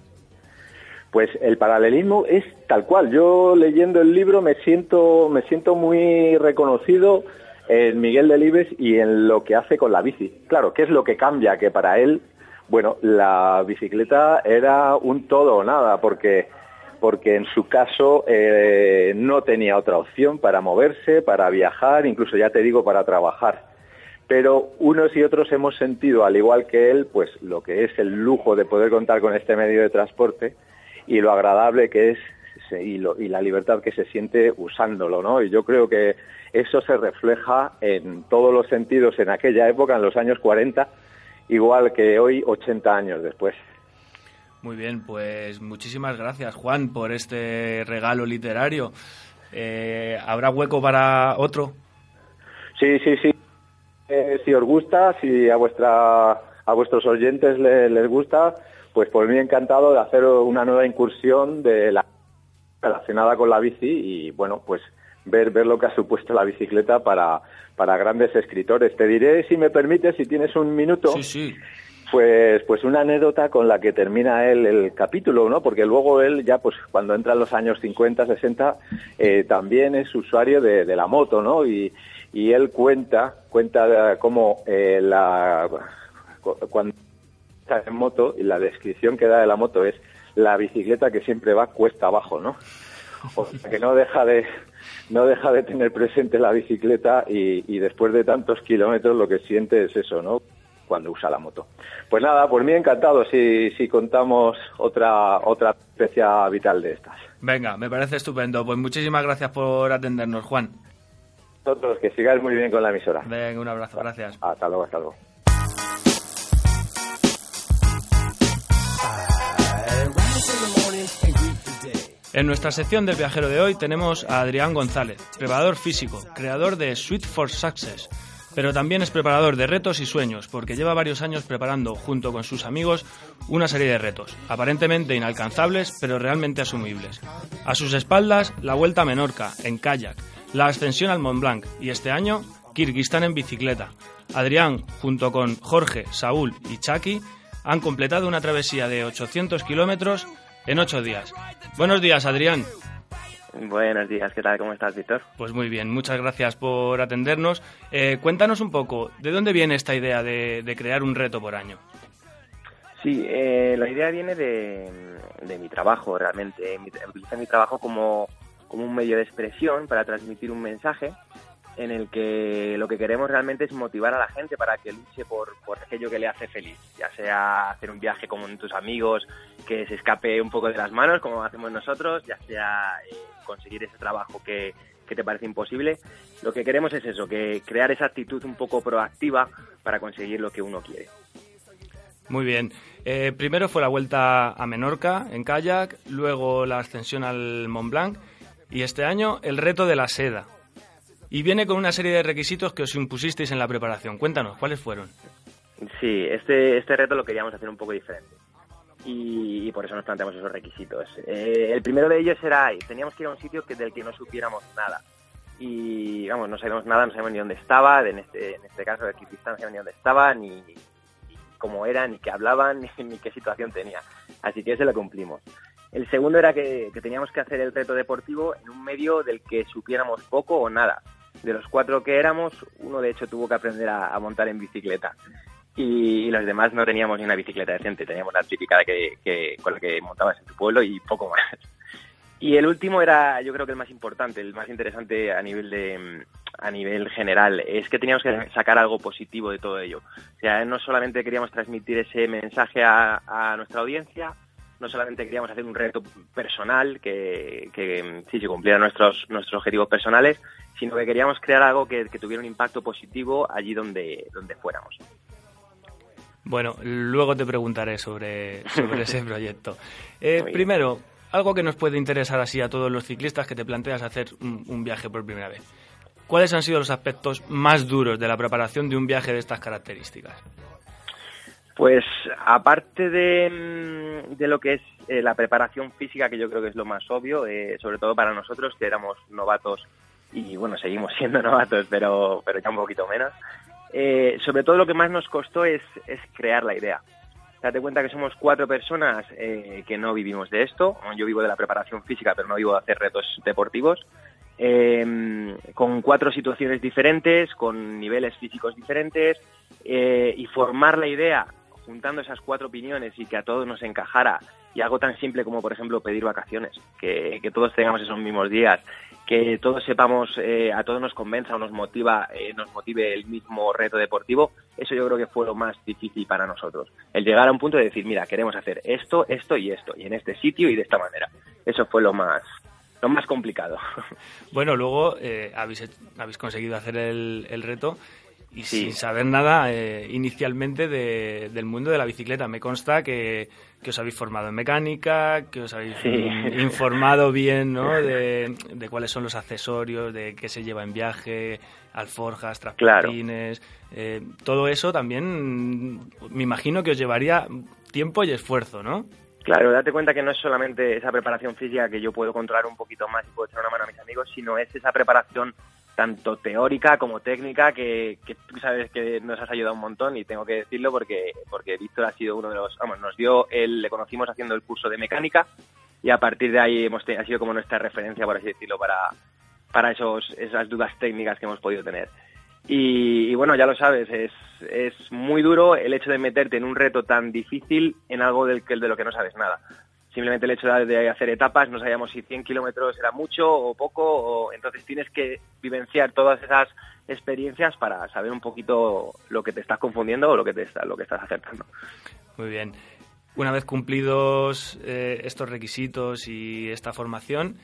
Pues el paralelismo es tal cual. Yo leyendo el libro me siento, me siento muy reconocido en Miguel Delibes y en lo que hace con la bici. Claro, ¿qué es lo que cambia? Que para él, bueno, la bicicleta era un todo o nada, porque, porque en su caso eh, no tenía otra opción para moverse, para viajar, incluso ya te digo, para trabajar pero unos y otros hemos sentido, al igual que él, pues lo que es el lujo de poder contar con este medio de transporte y lo agradable que es y, lo, y la libertad que se siente usándolo, ¿no? Y yo creo que eso se refleja en todos los sentidos en aquella época, en los años 40, igual que hoy, 80 años después. Muy bien, pues muchísimas gracias, Juan, por este regalo literario. Eh, ¿Habrá hueco para otro? Sí, sí, sí eh, si os gusta, si a vuestra a vuestros oyentes le, les gusta, pues por mí encantado de hacer una nueva incursión de la relacionada con la bici y bueno, pues ver ver lo que ha supuesto la bicicleta para para grandes escritores. Te diré si me permites, si tienes un minuto. Sí, sí. Pues, pues una anécdota con la que termina él el capítulo, ¿no? Porque luego él ya, pues cuando entra en los años 50, 60, eh, también es usuario de, de la moto, ¿no? Y, y él cuenta, cuenta cómo eh, la, cuando está en moto y la descripción que da de la moto es la bicicleta que siempre va cuesta abajo, ¿no? O sea, que no deja de no deja de tener presente la bicicleta y, después de tantos kilómetros lo que siente es eso, ¿no? Cuando usa la moto. Pues nada, por mí encantado si, si contamos otra otra especie vital de estas. Venga, me parece estupendo. Pues muchísimas gracias por atendernos, Juan. Nosotros, que sigáis muy bien con la emisora. Venga, un abrazo, gracias. Hasta luego, hasta luego. En nuestra sección del viajero de hoy tenemos a Adrián González, preparador físico, creador de Sweet for Success, pero también es preparador de retos y sueños, porque lleva varios años preparando, junto con sus amigos, una serie de retos, aparentemente inalcanzables, pero realmente asumibles. A sus espaldas, la Vuelta a Menorca, en kayak, la ascensión al Mont Blanc y este año Kirguistán en bicicleta. Adrián, junto con Jorge, Saúl y Chaki, han completado una travesía de 800 kilómetros en ocho días. Buenos días, Adrián. Buenos días, ¿qué tal? ¿Cómo estás, Víctor? Pues muy bien, muchas gracias por atendernos. Eh, cuéntanos un poco, ¿de dónde viene esta idea de, crear un reto por año? Sí, eh, la idea viene de, mi trabajo, realmente. Utilizo mi trabajo como, como un medio de expresión para transmitir un mensaje en el que lo que queremos realmente es motivar a la gente para que luche por, por aquello que le hace feliz, ya sea hacer un viaje con tus amigos que se escape un poco de las manos, como hacemos nosotros, ya sea eh, conseguir ese trabajo que, que te parece imposible. Lo que queremos es eso, que crear esa actitud un poco proactiva para conseguir lo que uno quiere. Muy bien. Eh, primero fue la vuelta a Menorca en kayak, luego la ascensión al Mont Blanc y este año el reto de la seda. Y viene con una serie de requisitos que os impusisteis en la preparación. Cuéntanos, ¿cuáles fueron? Sí, este, este reto lo queríamos hacer un poco diferente. Y, por eso nos planteamos esos requisitos. Eh, el primero de ellos era, teníamos que ir a un sitio que, del que no supiéramos nada. Y, vamos, no sabíamos nada, no sabíamos ni dónde estaba, en este, en este caso de Kirguistán no sabíamos ni dónde estaba, ni, cómo era, ni qué hablaban, ni, qué situación tenía. Así que ese lo cumplimos. El segundo era que, teníamos que hacer el reto deportivo en un medio del que supiéramos poco o nada de los cuatro que éramos, uno de hecho tuvo que aprender a, montar en bicicleta. Y, los demás no teníamos ni una bicicleta decente, teníamos la típica que, con la que montabas en tu pueblo y poco más. Y el último era, yo creo que el más importante, el más interesante a nivel de a nivel general, es que teníamos que sacar algo positivo de todo ello. O sea, no solamente queríamos transmitir ese mensaje a nuestra audiencia, no solamente queríamos hacer un reto personal que, que sí se cumpliera nuestros nuestros objetivos personales, sino que queríamos crear algo que, tuviera un impacto positivo allí donde, donde fuéramos. Bueno, luego te preguntaré sobre, sobre ese proyecto. Eh, primero, algo que nos puede interesar así a todos los ciclistas que te planteas hacer un, viaje por primera vez. ¿Cuáles han sido los aspectos más duros de la preparación de un viaje de estas características? Pues aparte de, de lo que es eh, la preparación física, que yo creo que es lo más obvio, eh, sobre todo para nosotros que éramos novatos y bueno, seguimos siendo novatos, pero, pero ya un poquito menos. Eh, sobre todo lo que más nos costó es, es crear la idea. Date cuenta que somos cuatro personas eh, que no vivimos de esto. Yo vivo de la preparación física, pero no vivo de hacer retos deportivos. Eh, con cuatro situaciones diferentes, con niveles físicos diferentes, y formar la idea juntando esas cuatro opiniones y que a todos nos encajara, y algo tan simple como, por ejemplo, pedir vacaciones, que, que todos tengamos esos mismos días, que todos sepamos, eh, a todos nos convenza o nos motiva, eh, nos motive el mismo reto deportivo, eso yo creo que fue lo más difícil para nosotros. El llegar a un punto de decir, mira, queremos hacer esto, esto y esto, y en este sitio y de esta manera. Eso fue lo más, lo más complicado. Bueno, luego eh, habéis, habéis conseguido hacer el, el reto y sin saber nada eh, inicialmente del mundo de la bicicleta. Me consta que, os habéis formado en mecánica, que os habéis informado bien ¿no? de, cuáles son los accesorios, de qué se lleva en viaje, alforjas, transportines. Eh, todo eso también me imagino que os llevaría tiempo y esfuerzo, ¿no? Claro, date cuenta que no es solamente esa preparación física que yo puedo controlar un poquito más y puedo echar una mano a mis amigos, sino es esa preparación tanto teórica como técnica, que, tú sabes que nos has ayudado un montón y tengo que decirlo porque, porque Víctor ha sido uno de los, vamos, nos dio, él le conocimos haciendo el curso de mecánica y a partir de ahí hemos ha sido como nuestra referencia, por así decirlo, para, para esos, esas dudas técnicas que hemos podido tener. Y, bueno, ya lo sabes, es, es muy duro el hecho de meterte en un reto tan difícil en algo del, de lo que no sabes nada simplemente el hecho de hacer etapas, no sabíamos si 100 kilómetros era mucho o poco, o, entonces tienes que vivenciar todas esas experiencias para saber un poquito lo que te estás confundiendo o lo que, te está, lo que estás acertando. Muy bien. Una vez cumplidos eh, estos requisitos y esta formación,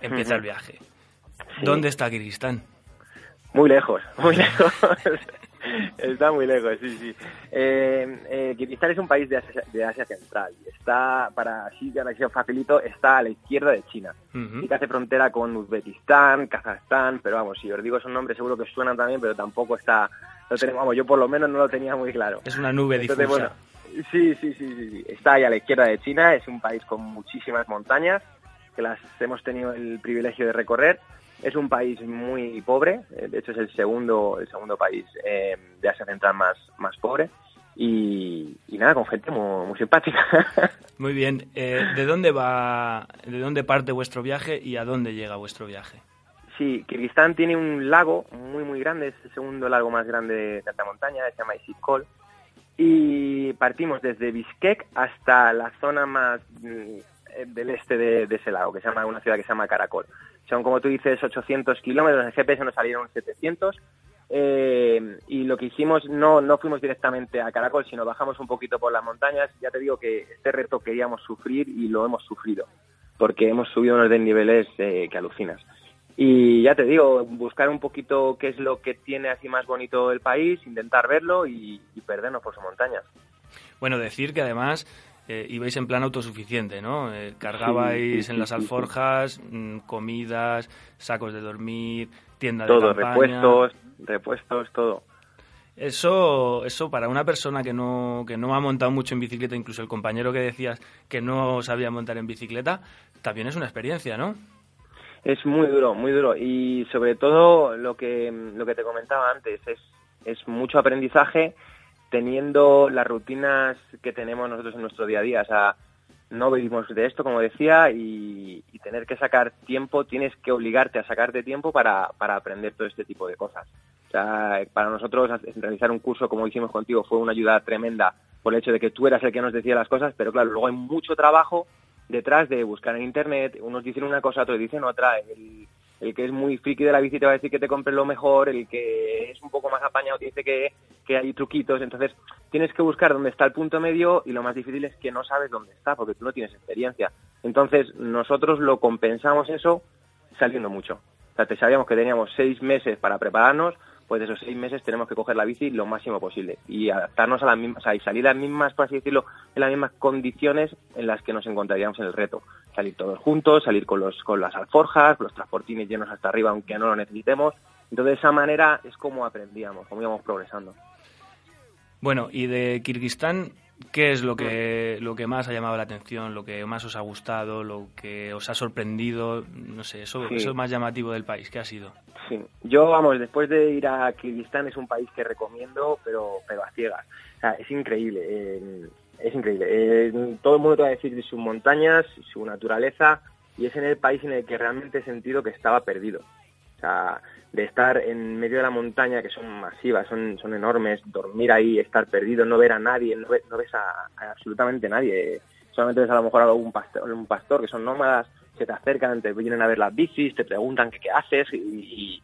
empieza el viaje. ¿Dónde está Kirguistán? Muy lejos, muy lejos. Está muy lejos, sí, sí. Eh, eh, Kirguistán es un país de Asia, Central. Está, para así que facilito, está a la izquierda de China. Y que hace frontera con Uzbekistán, Kazajstán, pero vamos, si os digo esos nombres seguro que suenan también, pero tampoco está, lo tenemos, vamos, yo por lo menos no lo tenía muy claro. Es una nube difusa. sí, sí, sí, sí, sí. Está ahí a la izquierda de China, es un país con muchísimas montañas que las hemos tenido el privilegio de recorrer. Es un país muy pobre, eh, de hecho es el segundo, el segundo país eh, de Asia Central más, más pobre. Y, nada, con gente muy, simpática. Muy bien. Eh, ¿De dónde va, de dónde parte vuestro viaje y a dónde llega vuestro viaje? Sí, Kirguistán tiene un lago muy, muy grande, es el segundo lago más grande de alta montaña, se llama Isikkol. Y partimos desde Bishkek hasta la zona más mm, del este de, ese lago, que se llama una ciudad que se llama Caracol. Son, como tú dices, 800 kilómetros, en GPS nos salieron 700. Eh, y lo que hicimos, no, no fuimos directamente a Caracol, sino bajamos un poquito por las montañas. Ya te digo que este reto queríamos sufrir y lo hemos sufrido, porque hemos subido unos desniveles eh, que alucinas. Y ya te digo, buscar un poquito qué es lo que tiene así más bonito el país, intentar verlo y, perdernos por sus montañas. Bueno, decir que además eh, ibais en plan autosuficiente, ¿no? Eh, cargabais en las alforjas mm, comidas, sacos de dormir, tiendas de campaña. repuestos, repuestos, todo. Eso, eso para una persona que no, que no ha montado mucho en bicicleta, incluso el compañero que decías que no sabía montar en bicicleta, también es una experiencia, ¿no? Es muy duro, muy duro. Y sobre todo lo que, lo que te comentaba antes, es, es mucho aprendizaje teniendo las rutinas que tenemos nosotros en nuestro día a día. O sea, no vivimos de esto, como decía, y, tener que sacar tiempo, tienes que obligarte a sacarte tiempo para, para aprender todo este tipo de cosas. O sea, para nosotros realizar un curso como hicimos contigo fue una ayuda tremenda por el hecho de que tú eras el que nos decía las cosas, pero claro, luego hay mucho trabajo detrás de buscar en internet, unos dicen una cosa, otros dicen otra, el, el que es muy friki de la bici te va a decir que te compres lo mejor, el que es un poco más apañado te dice que, que hay truquitos, entonces tienes que buscar dónde está el punto medio y lo más difícil es que no sabes dónde está porque tú no tienes experiencia. Entonces nosotros lo compensamos eso saliendo mucho. O sea, te sabíamos que teníamos seis meses para prepararnos, pues de esos seis meses tenemos que coger la bici lo máximo posible y adaptarnos a las mismas, o sea, y salir las mismas, por así decirlo, en las mismas condiciones en las que nos encontraríamos en el reto. Salir todos juntos, salir con, los, con las alforjas, los transportines llenos hasta arriba, aunque no lo necesitemos. Entonces, de esa manera es como aprendíamos, como íbamos progresando. Bueno, y de Kirguistán, ¿qué es lo que, lo que más ha llamado la atención, lo que más os ha gustado, lo que os ha sorprendido? No sé, eso, eso es más llamativo del país. ¿Qué ha sido? Sí, yo, vamos, después de ir a Kirguistán es un país que recomiendo, pero, pero a ciegas. O sea, es increíble, eh, es increíble. Eh, todo el mundo te va a decir de sus montañas, su naturaleza, y es en el país en el que realmente he sentido que estaba perdido. O sea, de estar en medio de la montaña, que son masivas, son, son enormes, dormir ahí, estar perdido, no ver a nadie, no, ves, no ves a, absolutamente nadie. Solamente ves a lo mejor a algún pastor, un pastor que son nómadas, se te acercan, te vienen a ver las bicis, te preguntan qué, qué haces y,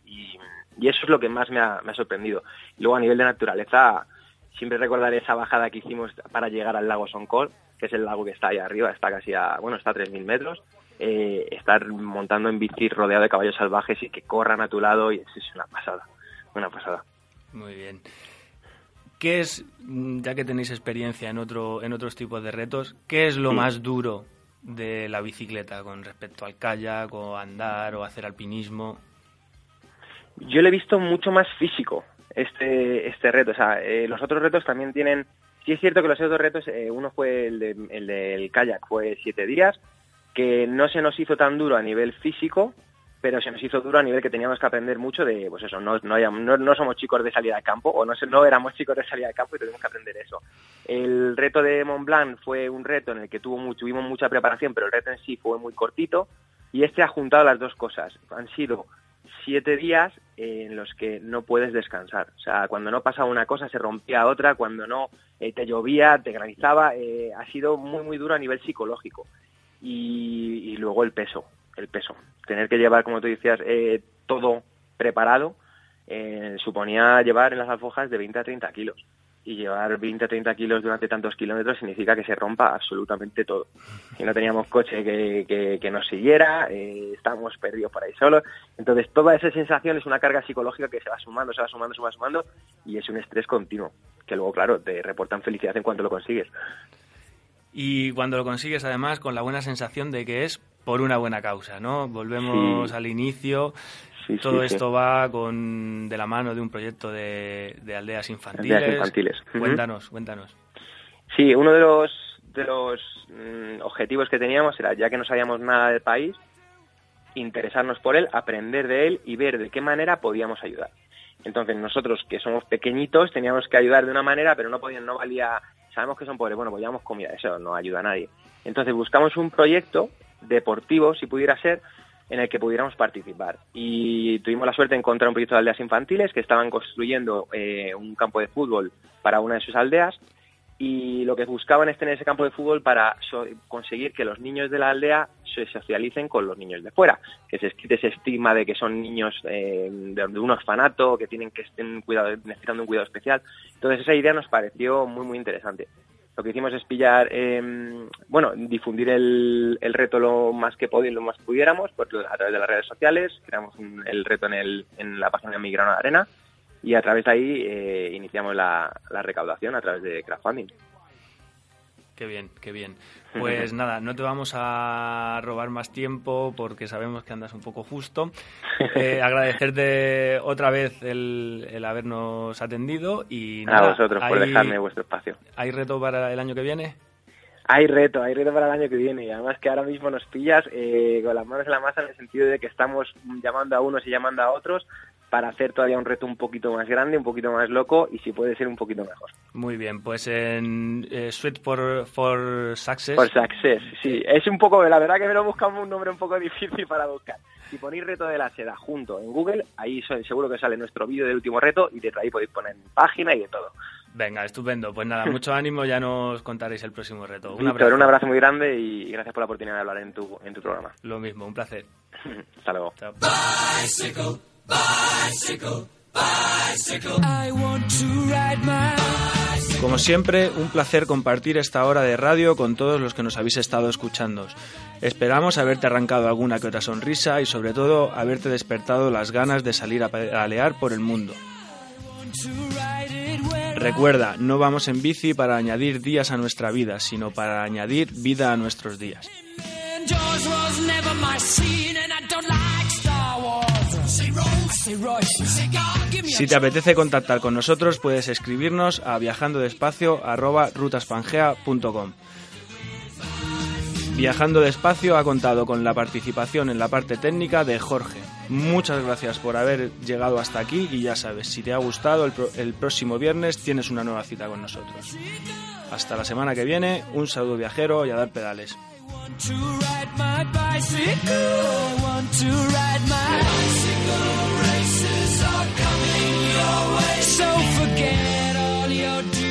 eso es lo que más me ha, sorprendido. Y luego a nivel de naturaleza, siempre recordaré esa bajada que hicimos para llegar al lago Soncol, que es el lago que está ahí arriba, está casi a, bueno, está a 3.000 metros. Eh, estar montando en bici rodeado de caballos salvajes y que corran a tu lado y es una pasada, una pasada. Muy bien. ¿Qué es, ya que tenéis experiencia en, otro, en otros tipos de retos, qué es lo más duro de la bicicleta con respecto al kayak o andar o hacer alpinismo? Yo le he visto mucho más físico este, este reto. O sea, eh, los otros retos también tienen... Sí es cierto que los otros retos, eh, uno fue el, de, el del kayak, fue siete días, que no se nos hizo tan duro a nivel físico, pero se nos hizo duro a nivel que teníamos que aprender mucho de, pues eso, no, no, no, somos chicos de salida de campo, o no, no éramos chicos de salida de campo y tuvimos que aprender eso. El reto de Mont Blanc fue un reto en el que tuvo, tuvimos mucha preparación, pero el reto en sí fue muy cortito, y este ha juntado las dos cosas. Han sido siete días en los que no puedes descansar. O sea, cuando no pasaba una cosa se rompía otra, cuando no eh, te llovía, te granizaba. Eh, ha sido muy, muy duro a nivel psicológico. y luego el peso el peso. Tener que llevar, como tú decías, eh, todo preparado eh, suponía llevar en las alfojas de 20 a 30 kilos. Y llevar 20 a 30 kilos durante tantos kilómetros significa que se rompa absolutamente todo. Y no teníamos coche que, que, nos siguiera, eh, estábamos perdidos por ahí solos. Entonces, toda esa sensación es una carga psicológica que se va sumando, se va sumando, se va sumando, y es un estrés continuo, que luego, claro, te reportan felicidad en cuanto lo consigues. Y cuando lo consigues, además, con la buena sensación de que es por una buena causa, ¿no? Volvemos al inicio. Todo esto va con de la mano de un proyecto de, aldeas infantiles. Aldeas infantiles. Cuéntanos, cuéntanos. Sí, uno de los de los mm, objetivos que teníamos era, ya que no sabíamos nada del país, interesarnos por él, aprender de él y ver de qué manera podíamos ayudar. Entonces nosotros que somos pequeñitos teníamos que ayudar de una manera, pero no podían, no valía, sabemos que son pobres, bueno, pues llevamos comida, eso no ayuda a nadie. Entonces buscamos un proyecto deportivo, si pudiera ser, en el que pudiéramos participar. Y tuvimos la suerte de encontrar un proyecto de aldeas infantiles que estaban construyendo eh, un campo de fútbol para una de sus aldeas y lo que buscaban es tener ese campo de fútbol para conseguir que los niños de la aldea se socialicen con los niños de fuera, que se quite ese estigma de que son niños eh, de, un orfanato, que tienen que estén necesitando un cuidado especial. Entonces esa idea nos pareció muy muy interesante. Lo que hicimos es pillar, em, bueno, difundir el, reto lo más que podíamos, pudiéramos, pues, a través de las redes sociales, creamos el reto en, el, en la página de Migrano Arena y a través de ahí eh, iniciamos la, recaudación a través de crowdfunding. Qué bien, qué bien. Pues nada, no te vamos a robar más tiempo porque sabemos que andas un poco justo. Eh, agradecerte otra vez el, habernos atendido y nada, a vosotros por dejarme vuestro espacio. ¿Hay reto para el año que viene? Hay reto, hay reto para el año que viene y además que ahora mismo nos pillas eh, con las manos en la masa en el sentido de que estamos llamando a unos y llamando a otros para hacer todavía un reto un poquito más grande, un poquito más loco y si puede ser un poquito mejor. Muy bien, pues en eh, Sweet for, for Success. For Success, sí. Es un poco, la verdad que me lo buscamos un nombre un poco difícil para buscar. Si ponéis reto de la seda junto en Google, ahí seguro que sale nuestro vídeo del último reto y de ahí podéis poner página y de todo. Venga, estupendo. Pues nada, mucho ánimo, ya nos contaréis el próximo reto. Un abrazo. un abrazo muy grande y gracias por la oportunidad de hablar en tu, en tu programa. Lo mismo, un placer. Hasta luego. Como siempre, un placer compartir esta hora de radio con todos los que nos habéis estado escuchando. Esperamos haberte arrancado alguna que otra sonrisa y sobre todo haberte despertado las ganas de salir a pedalear por el mundo. Recuerda, no vamos en bici para añadir días a nuestra vida, sino para añadir vida a nuestros días. Si te apetece contactar con nosotros, puedes escribirnos a viajandodespacio.rutaspangea.com. Viajando Despacio ha contado con la participación en la parte técnica de Jorge. Muchas gracias por haber llegado hasta aquí y ya sabes, si te ha gustado, el, el próximo viernes tienes una nueva cita con nosotros. Hasta la semana que viene, un saludo viajero y a dar pedales. to ride my bicycle. I want to ride my bicycle. Races are coming your way. So forget all your dreams.